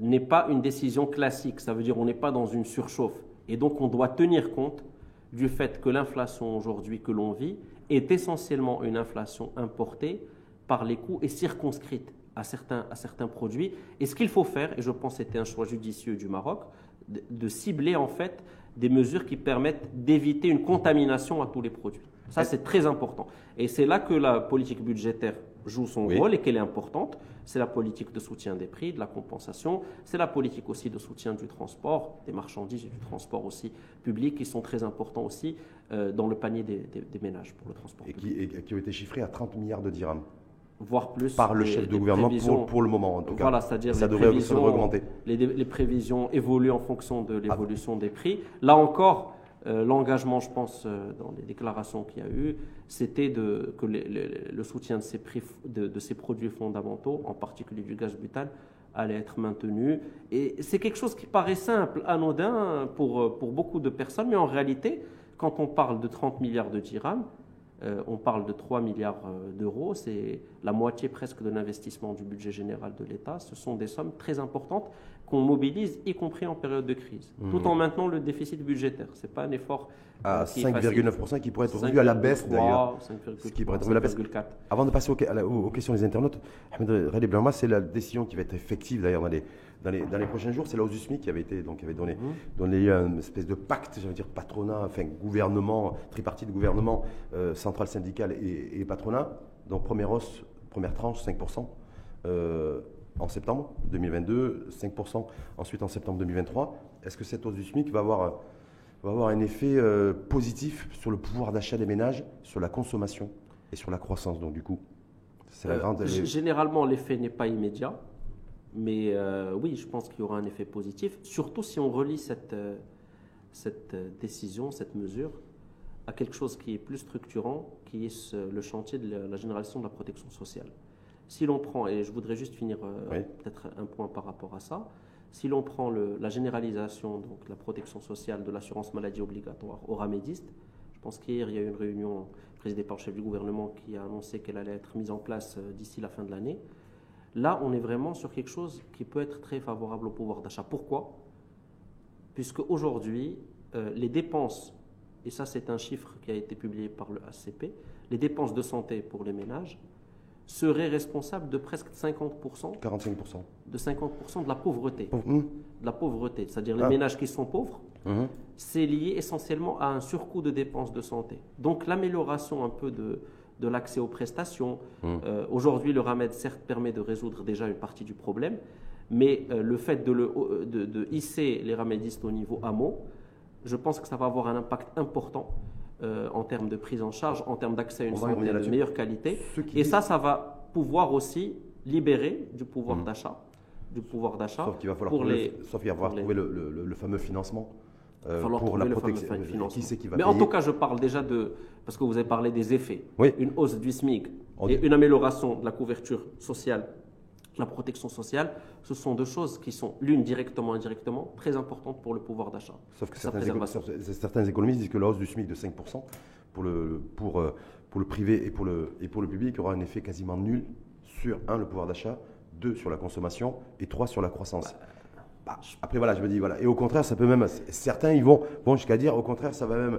n'est pas une décision classique. Ça veut dire qu'on n'est pas dans une surchauffe. Et donc on doit tenir compte du fait que l'inflation aujourd'hui que l'on vit est essentiellement une inflation importée par les coûts et circonscrite à certains, à certains produits. Et ce qu'il faut faire, et je pense que c'était un choix judicieux du Maroc, de, cibler en fait des mesures qui permettent d'éviter une contamination à tous les produits. Ça, c'est très important. Et c'est là que la politique budgétaire joue son rôle et qu'elle est importante. C'est la politique de soutien des prix, de la compensation. C'est la politique aussi de soutien du transport, des marchandises et du transport aussi public qui sont très importants aussi dans le panier des, ménages pour le transport. Et qui, qui, ont été chiffrés à 30 milliards de dirhams voire plus. Par le chef de gouvernement pour, pour, le moment, en tout cas. Voilà, c'est-à-dire ça devrait augmenter. Les, les, prévisions évoluent en fonction de l'évolution des prix. Là encore, euh, l'engagement, je pense, euh, dans les déclarations qu'il y a eu, c'était que le soutien de ces, prix, de, ces produits fondamentaux, en particulier du gaz butane, allait être maintenu. Et c'est quelque chose qui paraît simple, anodin pour, pour beaucoup de personnes, mais en réalité, quand on parle de 30 milliards de dirhams, euh, on parle de 3 milliards d'euros, c'est la moitié presque de l'investissement du budget général de l'État. Ce sont des sommes très importantes qu'on mobilise, y compris en période de crise, mmh. tout en maintenant le déficit budgétaire. Ce n'est pas un effort à 5,9% qui pourrait être revu à la baisse d'ailleurs. Ce qui pourrait être revu à la baisse. Avant de passer aux, questions des internautes, Ahmed c'est la décision qui va être effective d'ailleurs dans les, dans, les, dans les, prochains jours. C'est la hausse du SMIC qui avait, été, donc, qui avait donné, mmh. donné une espèce de pacte, veux dire patronat, enfin gouvernement, tripartite gouvernement, euh, centrale syndicale et, patronat. Donc première hausse, première tranche, 5%. Euh, en septembre 2022, 5% ensuite en septembre 2023. Est-ce que cette hausse du SMIC va avoir, va avoir un effet euh, positif sur le pouvoir d'achat des ménages, sur la consommation et sur la croissance donc du coup? La euh, grande... Généralement, l'effet n'est pas immédiat, mais euh, oui, je pense qu'il y aura un effet positif, surtout si on relie cette, cette décision, cette mesure à quelque chose qui est plus structurant, qui est le chantier de la génération de la protection sociale. Si l'on prend, et je voudrais juste finir euh, peut-être un point par rapport à ça, si l'on prend la généralisation, donc la protection sociale de l'assurance maladie obligatoire aux ramédistes, je pense qu'hier il y a eu une réunion présidée par le chef du gouvernement qui a annoncé qu'elle allait être mise en place euh, d'ici la fin de l'année. Là, on est vraiment sur quelque chose qui peut être très favorable au pouvoir d'achat. Pourquoi? Puisque aujourd'hui, euh, les dépenses, et ça c'est un chiffre qui a été publié par le ACP, les dépenses de santé pour les ménages serait responsable de presque 50%, 45%. de 50% de la pauvreté. De la pauvreté, c'est-à-dire les ah. ménages qui sont pauvres, mhm. c'est lié essentiellement à un surcoût de dépenses de santé. Donc l'amélioration un peu de, de l'accès aux prestations. Mhm. Euh, aujourd'hui, le RAMED, certes, permet de résoudre déjà une partie du problème, mais euh, le fait de, le, euh, de, de, hisser les ramédistes au niveau hameau, je pense que ça va avoir un impact important euh, en termes de prise en charge, en termes d'accès à une santé de meilleure qualité. Et ça, ça va pouvoir aussi libérer du pouvoir mmh. d'achat. Du pouvoir d'achat. Sauf qu'il va falloir, les, sauf il va falloir trouver le, le, fameux financement. Euh, pour la protection. Qui c'est qui va Mais en tout cas, je parle déjà de. Parce que vous avez parlé des effets. Oui. Une hausse du SMIC et une amélioration de la couverture sociale la protection sociale, ce sont deux choses qui sont, l'une directement et indirectement, très importantes pour le pouvoir d'achat. Sauf que certains, économistes disent que la hausse du SMIC de 5% pour le, pour, euh, pour le privé et pour le, et pour le public aura un effet quasiment nul sur, un, le pouvoir d'achat, deux, sur la consommation, et trois, sur la croissance. Bah, après, voilà, je me dis, voilà. Et au contraire, ça peut même, certains, ils vont, vont jusqu'à dire, au contraire, ça va même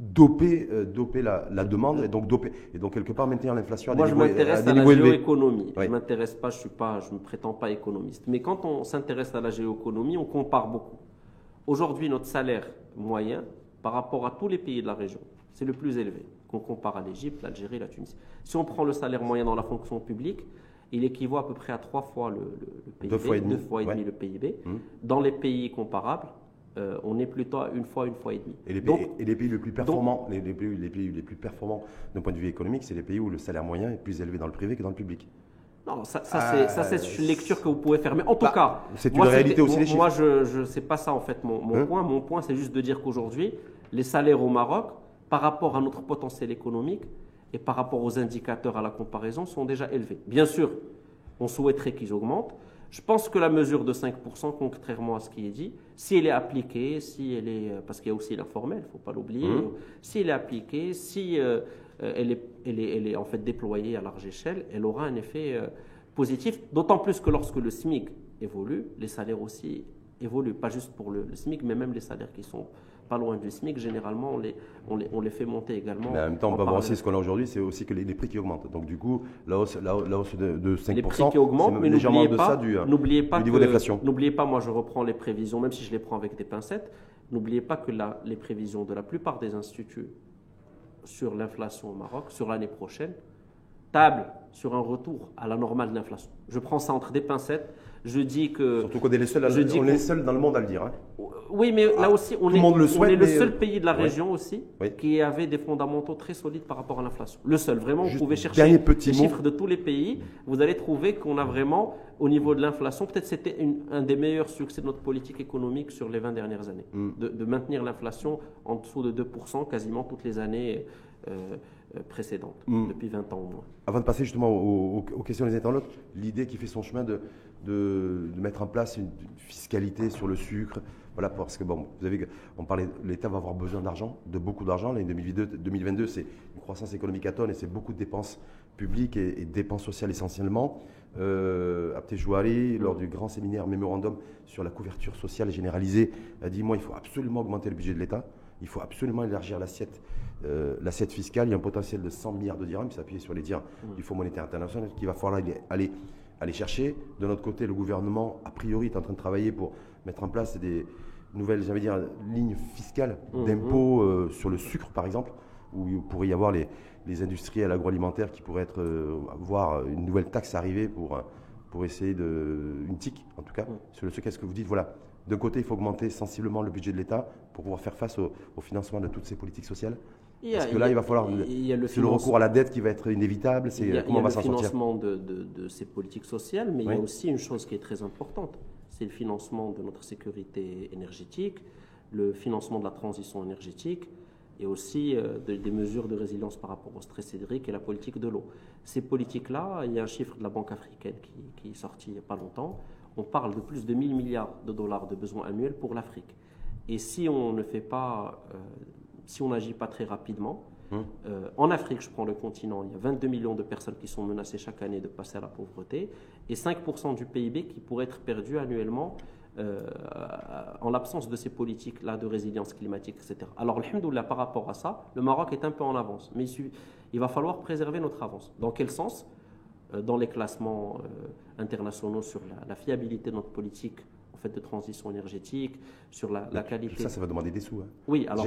doper, euh, doper la, demande et donc doper et donc quelque part maintenir l'inflation à Moi, je m'intéresse à, la géoéconomie. Je m'intéresse pas, je suis pas, je me prétends pas économiste. Mais quand on s'intéresse à la géoéconomie, on compare beaucoup. Aujourd'hui, notre salaire moyen par rapport à tous les pays de la région, c'est le plus élevé. Qu'on compare à l'Égypte, l'Algérie, la Tunisie. Si on prend le salaire moyen dans la fonction publique, il équivaut à peu près à trois fois le, PIB, deux fois et demi, le PIB. Mmh. Dans les pays comparables, euh, on est plutôt à une fois, une fois et demie. Et les pays, et les pays les plus performants, les, pays, les pays les plus performants d'un point de vue économique, c'est les pays où le salaire moyen est plus élevé dans le privé que dans le public. Non, ça, ça c'est euh, une lecture que vous pouvez faire. Mais en tout bah, cas, c'est une réalité aussi. Les moi, je ne sais pas ça en fait. Mon, mon hein point, mon point, c'est juste de dire qu'aujourd'hui, les salaires au Maroc, par rapport à notre potentiel économique et par rapport aux indicateurs à la comparaison, sont déjà élevés. Bien sûr, on souhaiterait qu'ils augmentent. Je pense que la mesure de 5%, contrairement à ce qui est dit, si elle est appliquée, si elle est, parce qu'il y a aussi l'informel, il ne faut pas l'oublier, mmh. si elle est appliquée, si euh, elle, est, elle, est, elle, est, en fait déployée à large échelle, elle aura un effet euh, positif, d'autant plus que lorsque le SMIC évolue, les salaires aussi évoluent, pas juste pour le, le SMIC, mais même les salaires qui sont pas loin du SMIC, généralement, on les, on les, on les fait monter également. Mais en même temps, on va voir aussi ce qu'on a aujourd'hui, c'est aussi que les, prix qui augmentent. Donc, du coup, la hausse, la, hausse de, de 5%, les prix qui augmentent, mais n'oubliez pas, du, n'oubliez pas niveau d'inflation. N'oubliez pas, moi je reprends les prévisions, même si je les prends avec des pincettes, n'oubliez pas que la, les prévisions de la plupart des instituts sur l'inflation au Maroc, sur l'année prochaine, table sur un retour à la normale de l'inflation. Je prends ça entre des pincettes je dis que. Surtout qu'on est les seuls, on est seul dans le monde à le dire. Hein. Oui, mais là ah, aussi, on est, le, on est le seul pays de la région aussi qui avait des fondamentaux très solides par rapport à l'inflation. Le seul, vraiment, vous pouvez chercher les chiffres de tous les pays, vous allez trouver qu'on a vraiment, au niveau de l'inflation, peut-être c'était un des meilleurs succès de notre politique économique sur les 20 dernières années, mm. de, maintenir l'inflation en dessous de 2% quasiment toutes les années. Euh, euh, précédentes, mm. depuis 20 ans au moins. Avant de passer justement aux, questions des internautes, l'idée qui fait son chemin de, de, mettre en place une, fiscalité sur le sucre. Voilà, parce que bon, vous avez, on parlait, l'État va avoir besoin d'argent, de beaucoup d'argent. L'année 2022, 2022 c'est une croissance économique à tonnes et c'est beaucoup de dépenses publiques et, dépenses sociales essentiellement. Euh, Abté Jouari, lors du grand séminaire mémorandum sur la couverture sociale généralisée, a dit moi, il faut absolument augmenter le budget de l'État. Il faut absolument élargir l'assiette euh, l'assiette fiscale. Il y a un potentiel de 100 milliards de dirhams, s'appuyer sur les dires du Fonds monétaire international, qu'il va falloir aller aller chercher. De notre côté, le gouvernement, a priori, est en train de travailler pour mettre en place des nouvelles, j'allais dire, lignes fiscales mmh, d'impôts euh, sur le sucre, par exemple, où il pourrait y avoir les, les industriels agroalimentaires qui pourraient être, euh, voir une nouvelle taxe arriver pour, pour essayer de. une tique, en tout cas, mmh. sur le sucre. Est-ce que vous dites, voilà, d'un côté, il faut augmenter sensiblement le budget de l'État pour pouvoir faire face au financement de toutes ces politiques sociales parce que là, il, va falloir. C'est le recours à la dette qui va être inévitable. C'est comment on va s'en sortir. Il y a le financement de, de, ces politiques sociales, mais il y a aussi une chose qui est très importante c'est le financement de notre sécurité énergétique, le financement de la transition énergétique et aussi euh, des mesures de résilience par rapport au stress hydrique et la politique de l'eau. Ces politiques-là, il y a un chiffre de la Banque africaine qui, qui, est sorti il n'y a pas longtemps. On parle de plus de 1000 milliards de dollars de besoins annuels pour l'Afrique. Et si on ne fait pas euh, si on n'agit pas très rapidement. Hum. Euh, en Afrique, je prends le continent, il y a 22 millions de personnes qui sont menacées chaque année de passer à la pauvreté et 5% du PIB qui pourrait être perdu annuellement euh, en l'absence de ces politiques-là de résilience climatique, etc. Alors, alhamdoulilah, par rapport à ça, le Maroc est un peu en avance, mais il, va falloir préserver notre avance. Dans quel sens? Euh, Dans les classements internationaux sur la, fiabilité de notre politique de transition énergétique, sur la, qualité. Ça, ça va demander des sous. Hein. Oui, alors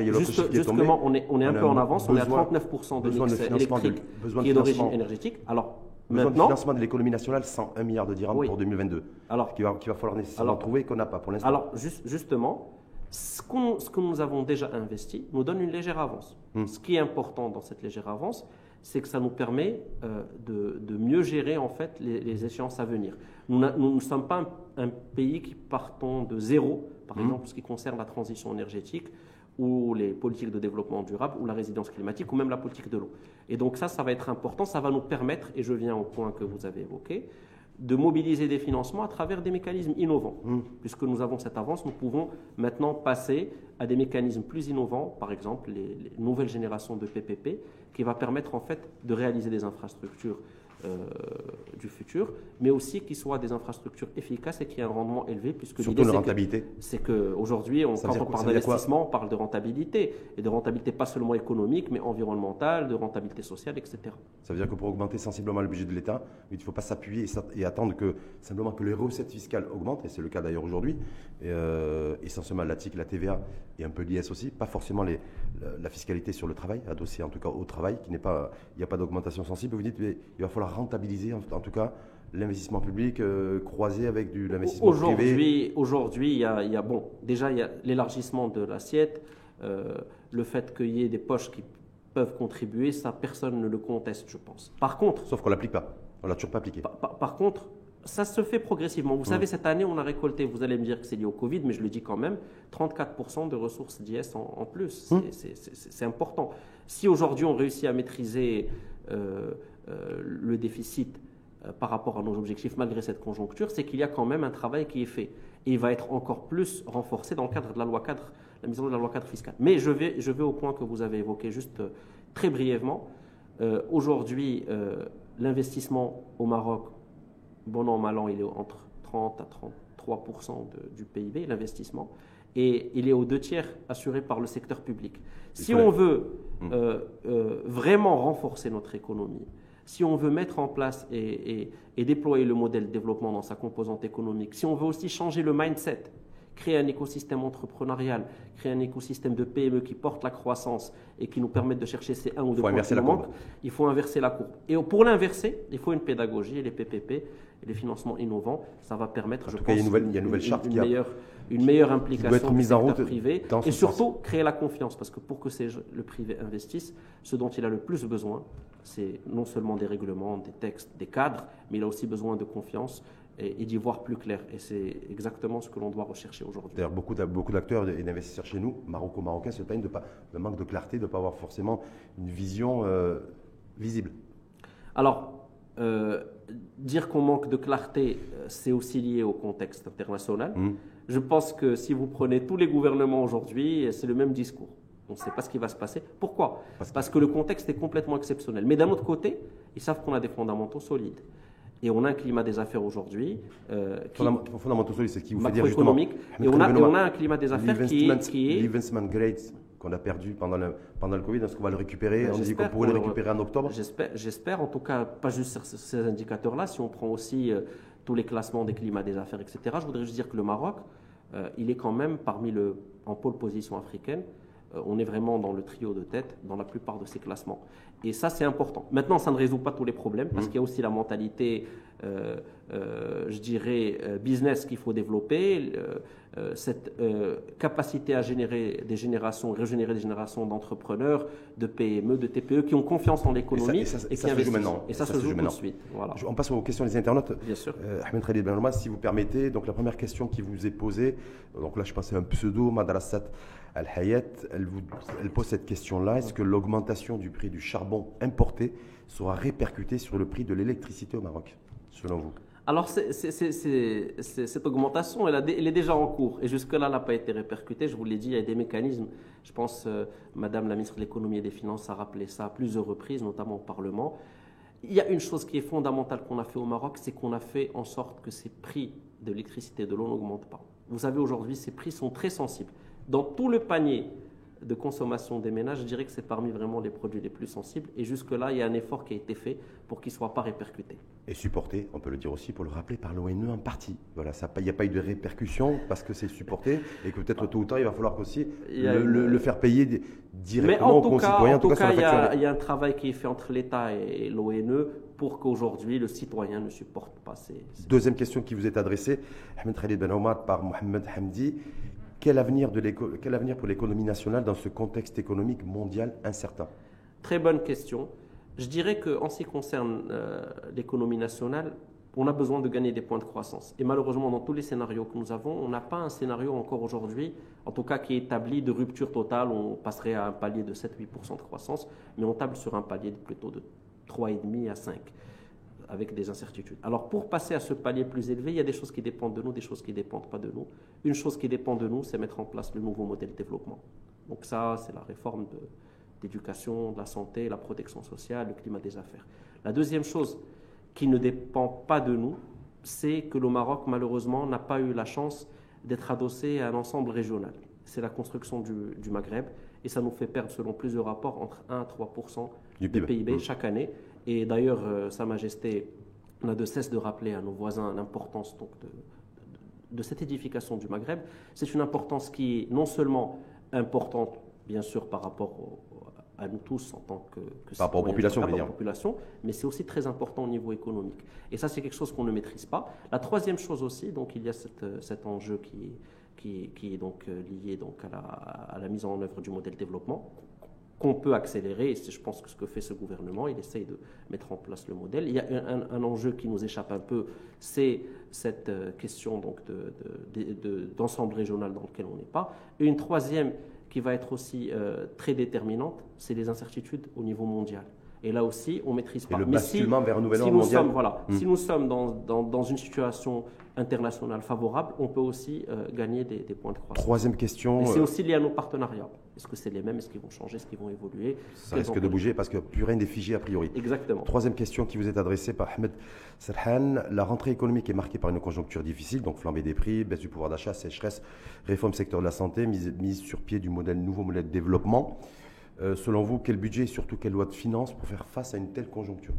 justement, on est, on est un peu en avance, on est à 39% de mix électrique qui est d'origine énergétique. Alors, Besoin de financement de l'économie nationale, 101 milliards de dirhams pour 2022. Alors, qu'il va, va, falloir nécessairement trouver qu'on n'a pas pour l'instant. Alors, justement, ce, ce, que nous avons déjà investi nous donne une légère avance. Hmm. Ce qui est important dans cette légère avance, c'est que ça nous permet euh, de, de, mieux gérer en fait les, les échéances à venir. Nous ne sommes pas un, pays qui partons de zéro, par mmh. exemple, en ce qui concerne la transition énergétique ou les politiques de développement durable ou la résidence climatique ou même la politique de l'eau. Et donc ça, ça va être important, ça va nous permettre, et je viens au point que vous avez évoqué, de mobiliser des financements à travers des mécanismes innovants. Mmh. Puisque nous avons cette avance, nous pouvons maintenant passer à des mécanismes plus innovants, par exemple les, les nouvelles générations de PPP, qui va permettre en fait de réaliser des infrastructures du futur, mais aussi qu'ils soient des infrastructures efficaces et qui aient un rendement élevé. Puisque Surtout la rentabilité. C'est qu'aujourd'hui, quand on parle d'investissement, on parle de rentabilité. Et de rentabilité pas seulement économique, mais environnementale, de rentabilité sociale, etc. Ça veut dire que pour augmenter sensiblement le budget de l'État, il ne faut pas s'appuyer et, attendre que simplement que les recettes fiscales augmentent, et c'est le cas d'ailleurs aujourd'hui, euh, essentiellement la TIC, la TVA et un peu l'IS aussi, pas forcément les, la, fiscalité sur le travail, adossée en tout cas au travail, qui n'est pas, il n'y a pas d'augmentation sensible. Vous dites, mais il va falloir rentabiliser en, tout cas l'investissement public euh, croisé avec du l'investissement privé Aujourd'hui, aujourd'hui, il y a, il y a- bon, déjà il y a l'élargissement de l'assiette, euh, le fait qu'il y ait des poches qui peuvent contribuer, ça personne ne le conteste, je pense. Par contre, Sauf qu'on l'applique pas. On l'a toujours pas appliqué. par, par- par contre, ça se fait progressivement. Vous savez, cette année, on a récolté, vous allez me dire que c'est lié au Covid, mais je le dis quand même, 34% de ressources d'IS en, en plus. C'est- c'est- important. Si aujourd'hui on réussit à maîtriser euh, le déficit euh, par rapport à nos objectifs malgré cette conjoncture, c'est qu'il y a quand même un travail qui est fait. Et il va être encore plus renforcé dans le cadre de la loi cadre, la mise en œuvre de la loi cadre fiscale. Mais je vais, je vais au point que vous avez évoqué juste euh, très brièvement. Euh, Aujourd'hui, euh, l'investissement au Maroc, bon an, mal an, il est entre 30 à 33 de- du PIB, l'investissement, et il est aux deux tiers assuré par le secteur public. Si on veut Mm. euh, euh, vraiment renforcer notre économie, si on veut mettre en place et, et- et déployer le modèle de développement dans sa composante économique, si on veut aussi changer le mindset, créer un écosystème entrepreneurial, créer un écosystème de PME qui porte la croissance et qui nous permette de chercher ces un ou deux faut points inverser qui manquent, il faut inverser la courbe. Et pour l'inverser, il faut une pédagogie et les PPP et les financements innovants. Ça va permettre, En je tout cas, il y a pense, une nouvelle- il y a une nouvelle charte une qui a- meilleure, une meilleure implication être du mise en route privé dans et sens. surtout créer la confiance. Parce que pour que le privé investisse, ce dont il a le plus besoin, c'est non seulement des règlements, des textes, des cadres, mais il a aussi besoin de confiance et, et d'y voir plus clair. Et c'est exactement ce que l'on doit rechercher aujourd'hui. D'ailleurs, beaucoup d'a- beaucoup d'acteurs et d'investisseurs chez nous, maroco-marocains, se plaignent de, pas, de manque de clarté, de ne pas avoir forcément une vision euh, visible. Alors, euh, dire qu'on manque de clarté, euh, c'est aussi lié au contexte international. Hmm. Je pense que si vous prenez tous les gouvernements aujourd'hui, c'est le même discours. On ne sait pas ce qui va se passer. Pourquoi? Parce Parce, que- que le contexte est complètement exceptionnel. Mais d'un autre côté, ils savent qu'on a des fondamentaux solides. Et on a un climat des affaires aujourd'hui euh, qui Fondam- Fondamentaux solides, c'est ce qui vous fait dire justement. Et on, a, et on a un climat des affaires qui est qu'on a perdu pendant le, pendant le Covid, est-ce qu'on va le récupérer Ben, On dit qu'on pourrait le récupérer en octobre. J'espère, en tout cas, pas juste sur ce- ces indicateurs-là, si on prend aussi euh, tous les classements des climats des affaires, etc. Je voudrais juste dire que le Maroc, euh, il est quand même parmi le, en pôle position africaine. Euh, on est vraiment dans le trio de tête dans la plupart de ces classements. Et ça, c'est important. Maintenant, ça ne résout pas tous les problèmes parce Mhm. qu'il y a aussi la mentalité, je dirais, euh, business qu'il faut développer, euh, euh, cette euh, capacité à générer des générations, régénérer des générations d'entrepreneurs, de PME, de TPE qui ont confiance en l'économie Et ça- et ça- et, ça qui se joue maintenant. Et ça, se, joue, tout maintenant. de suite. Voilà. On passe aux questions des internautes. Bien sûr. Euh, Ahmed Khalid Ben si vous permettez, donc la première question qui vous est posée, euh, donc là je pense à un pseudo, Madrasat Al-Hayat, elle, vous- elle pose cette question-là, est-ce que l'augmentation du prix du charbon importé sera répercutée sur le prix de l'électricité au Maroc, selon vous Alors, cette augmentation, elle est déjà en cours. Et jusque-là, elle n'a pas été répercutée. Je vous l'ai dit, il y a des mécanismes. Je pense, euh, Madame la ministre de l'Économie et des Finances a rappelé ça à plusieurs reprises, notamment au Parlement. Il y a une chose qui est fondamentale qu'on a fait au Maroc, c'est qu'on a fait en sorte que ces prix de l'électricité et de l'eau n'augmentent pas. Vous savez, aujourd'hui, ces prix sont très sensibles. Dans tout le panier de consommation des ménages, je dirais que c'est parmi vraiment les produits les plus sensibles. Et jusque-là, il y a un effort qui a été fait pour qu'ils ne soient pas répercutés. Et supporté, on peut le dire aussi, pour le rappeler, par l'ONE en partie. Voilà, ça- il n'y a pas eu de répercussion parce que c'est supporté et que peut-être tôt ou tard, il va falloir aussi le, une- le- le faire payer directement en aux concitoyens, en tout cas, il y, a, il y a un travail qui est fait entre l'État et l'ONE pour qu'aujourd'hui le citoyen ne supporte pas ces. ces- Deuxième question qui vous est adressée, Ahmed Khalid Ben Omar par Mohamed Hamdi. Quel avenir, pour l'économie nationale dans ce contexte économique mondial incertain? Très bonne question. Je dirais qu'en ce qui concerne euh, l'économie nationale, on a besoin de gagner des points de croissance. Et malheureusement, dans tous les scénarios que nous avons, on n'a pas un scénario encore aujourd'hui, en tout cas qui est établi de rupture totale. On passerait à un palier de 7-8% de croissance, mais on table sur un palier de plutôt de 3,5 à 5 avec des incertitudes. Alors pour passer à ce palier plus élevé, il y a des choses qui dépendent de nous, des choses qui ne dépendent pas de nous. Une chose qui dépend de nous, c'est mettre en place le nouveau modèle de développement. Donc ça, c'est la réforme de, d'éducation, de la santé, la protection sociale, le climat des affaires. La deuxième chose qui ne dépend pas de nous, c'est que le Maroc, malheureusement, n'a pas eu la chance d'être adossé à un ensemble régional. C'est la construction du, du Maghreb, et ça nous fait perdre, selon plusieurs rapports, entre 1 à 3 du du PIB PIB Mm. chaque année. Et d'ailleurs, euh, Sa Majesté n'a de cesse de rappeler à nos voisins l'importance donc, de, de- de cette édification du Maghreb. C'est une importance qui est non seulement importante, bien sûr, par rapport au- à nous tous en tant que, que par rapport aux populations, par rapport population, mais c'est aussi très important au niveau économique. Et ça, c'est quelque chose qu'on ne maîtrise pas. La troisième chose aussi, donc il y a cette, cet enjeu qui, qui, qui, est donc lié donc à la, à la mise en œuvre du modèle développement qu'on peut accélérer. Et je pense que ce que fait ce gouvernement, il essaye de mettre en place le modèle. Il y a un, enjeu qui nous échappe un peu, c'est cette euh, question donc d'ensemble de, de, régional dans lequel on n'est pas. Et une troisième qui va être aussi euh, très déterminante, c'est les incertitudes au niveau mondial. Et là aussi, on maîtrise pas. Et le basculement vers un nouvel ordre mondial. Sommes, voilà, hmm. Si nous sommes dans, dans, dans, une situation internationale favorable, on peut aussi euh, gagner des, des, points de croissance. Troisième question. c'est aussi lié à nos partenariats. Est-ce que c'est les mêmes? Est-ce qu'ils vont changer? Est-ce qu'ils vont évoluer? Ça risque de bouger parce que plus rien n'est figé a priori. Exactement. Troisième question qui vous est adressée par Ahmed Serhan. La rentrée économique est marquée par une conjoncture difficile, donc flambée des prix, baisse du pouvoir d'achat, sécheresse, réforme secteur de la santé, mise, mise sur pied du modèle, nouveau modèle de développement. Euh, selon vous, quel budget et surtout quelle loi de finances pour faire face à une telle conjoncture?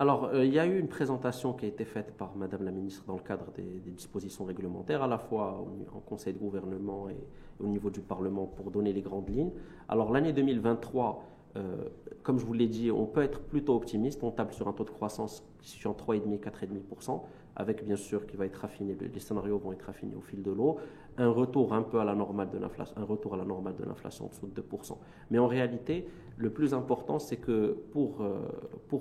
Alors, euh, il y a eu une présentation qui a été faite par Madame la Ministre dans le cadre des, dispositions réglementaires, à la fois en Conseil de gouvernement et au niveau du Parlement pour donner les grandes lignes. Alors, l'année 2023, euh, comme je vous l'ai dit, on peut être plutôt optimiste. On table sur un taux de croissance en 3,5-4,5%, avec bien sûr qui va être affiné, les scénarios vont être affinés au fil de l'eau, un retour un peu à la normale de l'inflation, un retour à la normale de l'inflation en dessous de 2%. Mais en réalité, le plus important, c'est que pour, euh,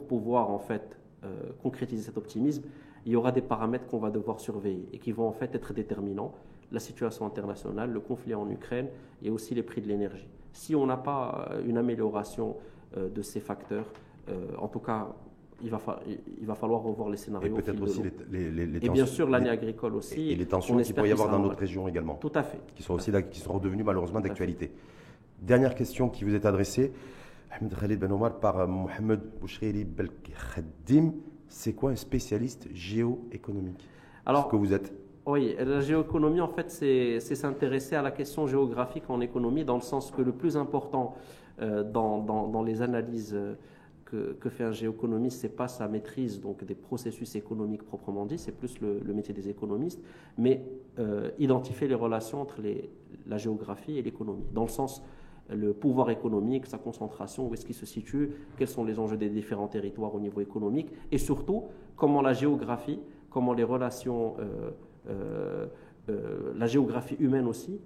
pouvoir en fait euh, concrétiser cet optimisme, il y aura des paramètres qu'on va devoir surveiller et qui vont en fait être déterminants. La situation internationale, le conflit en Ukraine et aussi les prix de l'énergie. Si on n'a pas une amélioration de ces facteurs, en tout cas il va, il va falloir revoir les scénarios. Et peut-être aussi les, les, Et bien sûr l'année agricole aussi. Et, les tensions qu'il pourrait y avoir dans d'autres régions également. Tout à fait. Qui sont aussi qui sont redevenues malheureusement d'actualité. Dernière question qui vous est adressée, Ahmed Khalid Ben Omar par euh, Mohamed Bouchri Belkhadim. C'est quoi un spécialiste géoéconomique? Alors, Ce que vous êtes oui, la géoéconomie, en fait, c'est s'intéresser à la question géographique en économie, dans le sens que le plus important euh, dans, les analyses euh, que, fait un géoéconomiste, c'est pas sa maîtrise donc des processus économiques proprement dit, c'est plus le, métier des économistes, mais euh, identifier les relations entre la géographie et l'économie, dans le sens le pouvoir économique, sa concentration, où est-ce qu'il se situe, quels sont les enjeux des différents territoires au niveau économique, et surtout comment la géographie, comment les relations, la géographie humaine aussi,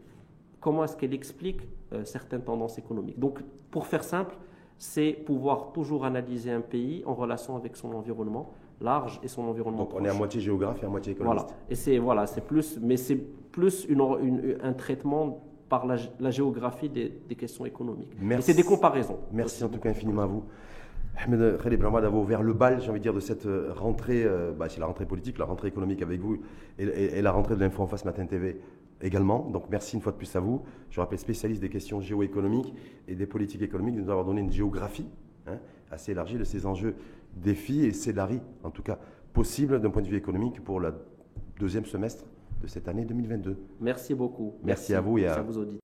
comment est-ce qu'elle explique certaines tendances économiques. Donc, pour faire simple, c'est pouvoir toujours analyser un pays en relation avec son environnement large et son environnement. Donc on est à moitié géographe et à moitié économiste. Voilà. Et c'est voilà, c'est plus, mais c'est plus une, un traitement par la, géographie des, questions économiques. Merci. C'est des comparaisons. Merci en tout cas infiniment à vous. Ahmed Khalid d'avoir ouvert le bal, j'ai envie de dire, de cette euh, rentrée, euh, bah, c'est la rentrée politique, la rentrée économique avec vous et, et la rentrée de l'Info en face Matin TV également. Donc merci une fois de plus à vous. Je rappelle spécialiste des questions géoéconomiques et des politiques économiques, de nous avoir donné une géographie hein, assez élargie de ces enjeux, défis et scénarios, en tout cas possibles d'un point de vue économique pour le deuxième semestre de cette année 2022. Merci beaucoup. Merci, à vous et à, auditeurs.